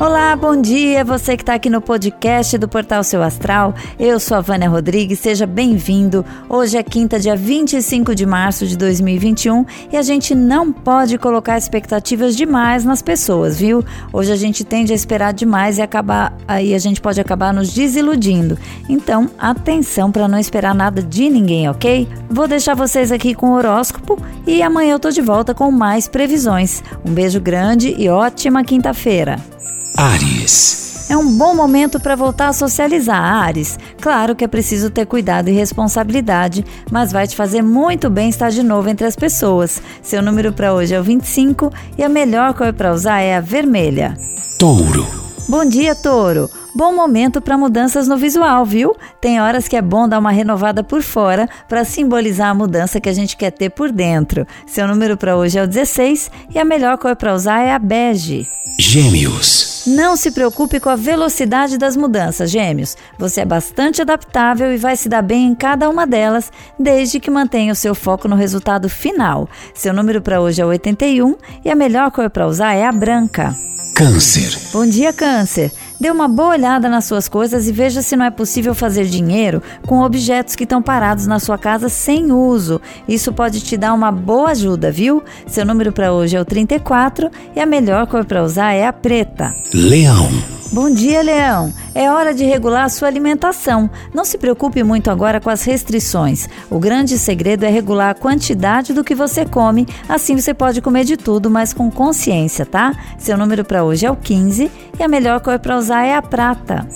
Olá, bom dia, você que está aqui no podcast do Portal Seu Astral. Eu sou a Vânia Rodrigues, seja bem-vindo. Hoje é quinta, dia 25 de março de 2021 e a gente não pode colocar expectativas demais nas pessoas, viu? Hoje a gente tende a esperar demais e acabar aí a gente pode acabar nos desiludindo. Então, atenção para não esperar nada de ninguém, ok? Vou deixar vocês aqui com o horóscopo e amanhã eu tô de volta com mais previsões. Um beijo grande e ótima quinta-feira. Ares. É um bom momento para voltar a socializar, Ares. Claro que é preciso ter cuidado e responsabilidade, mas vai te fazer muito bem estar de novo entre as pessoas. Seu número para hoje é o 25 e a melhor cor para usar é a vermelha. Touro. Bom dia, Touro. Bom momento para mudanças no visual, viu? Tem horas que é bom dar uma renovada por fora para simbolizar a mudança que a gente quer ter por dentro. Seu número para hoje é o 16 e a melhor cor para usar é a bege. Gêmeos. Não se preocupe com a velocidade das mudanças, Gêmeos. Você é bastante adaptável e vai se dar bem em cada uma delas, desde que mantenha o seu foco no resultado final. Seu número para hoje é 81 e a melhor cor para usar é a branca. Câncer. Bom dia, Câncer. Dê uma boa olhada nas suas coisas e veja se não é possível fazer dinheiro com objetos que estão parados na sua casa sem uso. Isso pode te dar uma boa ajuda, viu? Seu número para hoje é o 34 e a melhor cor para usar é a preta. Leão. Bom dia, Leão. É hora de regular a sua alimentação. Não se preocupe muito agora com as restrições. O grande segredo é regular a quantidade do que você come, assim você pode comer de tudo, mas com consciência, tá? Seu número para hoje é o 15 e a melhor cor para usar é a prata.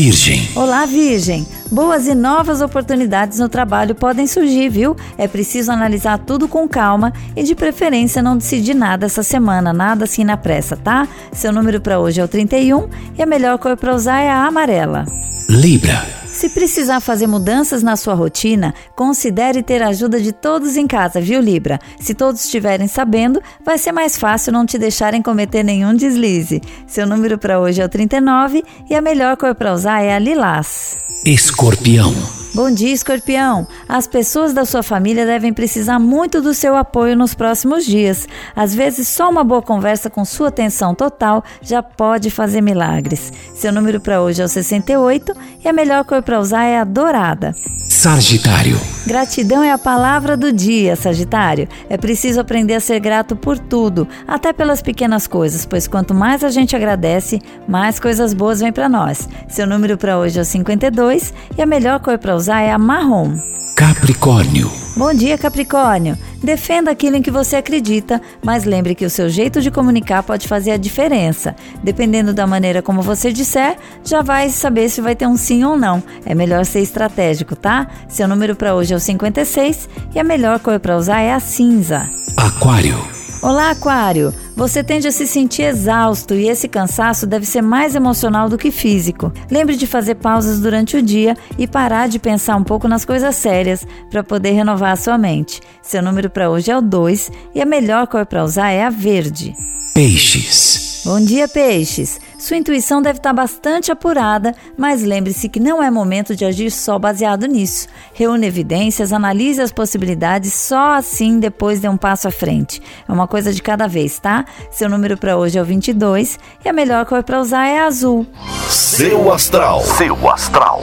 Virgem. Olá, Virgem! Boas e novas oportunidades no trabalho podem surgir, viu? É preciso analisar tudo com calma e, de preferência, não decidir nada essa semana, nada assim na pressa, tá? Seu número para hoje é o 31 e a melhor cor para usar é a amarela. Libra. Se precisar fazer mudanças na sua rotina, considere ter a ajuda de todos em casa, viu, Libra? Se todos estiverem sabendo, vai ser mais fácil não te deixarem cometer nenhum deslize. Seu número para hoje é o 39 e a melhor cor para usar é a lilás. Escorpião. Bom dia, escorpião! As pessoas da sua família devem precisar muito do seu apoio nos próximos dias. Às vezes, só uma boa conversa com sua atenção total já pode fazer milagres. Seu número para hoje é o 68 e a melhor cor para usar é a dourada. Sagitário. Gratidão é a palavra do dia, Sagitário. É preciso aprender a ser grato por tudo, até pelas pequenas coisas, pois quanto mais a gente agradece, mais coisas boas vêm para nós. Seu número para hoje é o 52 e a melhor cor para usar é a marrom. Capricórnio. Bom dia, Capricórnio. Defenda aquilo em que você acredita, mas lembre que o seu jeito de comunicar pode fazer a diferença. Dependendo da maneira como você disser, já vai saber se vai ter um sim ou não. É melhor ser estratégico, tá? Seu número para hoje é o 56 e a melhor cor para usar é a cinza. Aquário. Olá, Aquário! Você tende a se sentir exausto e esse cansaço deve ser mais emocional do que físico. Lembre de fazer pausas durante o dia e parar de pensar um pouco nas coisas sérias para poder renovar a sua mente. Seu número para hoje é o 2 e a melhor cor para usar é a verde. Peixes. Bom dia, peixes! Sua intuição deve estar bastante apurada, mas lembre-se que não é momento de agir só baseado nisso. Reúne evidências, analise as possibilidades, só assim depois dê um passo à frente. É uma coisa de cada vez, tá? Seu número para hoje é o 22 e a melhor cor para usar é azul. Seu astral. Seu astral.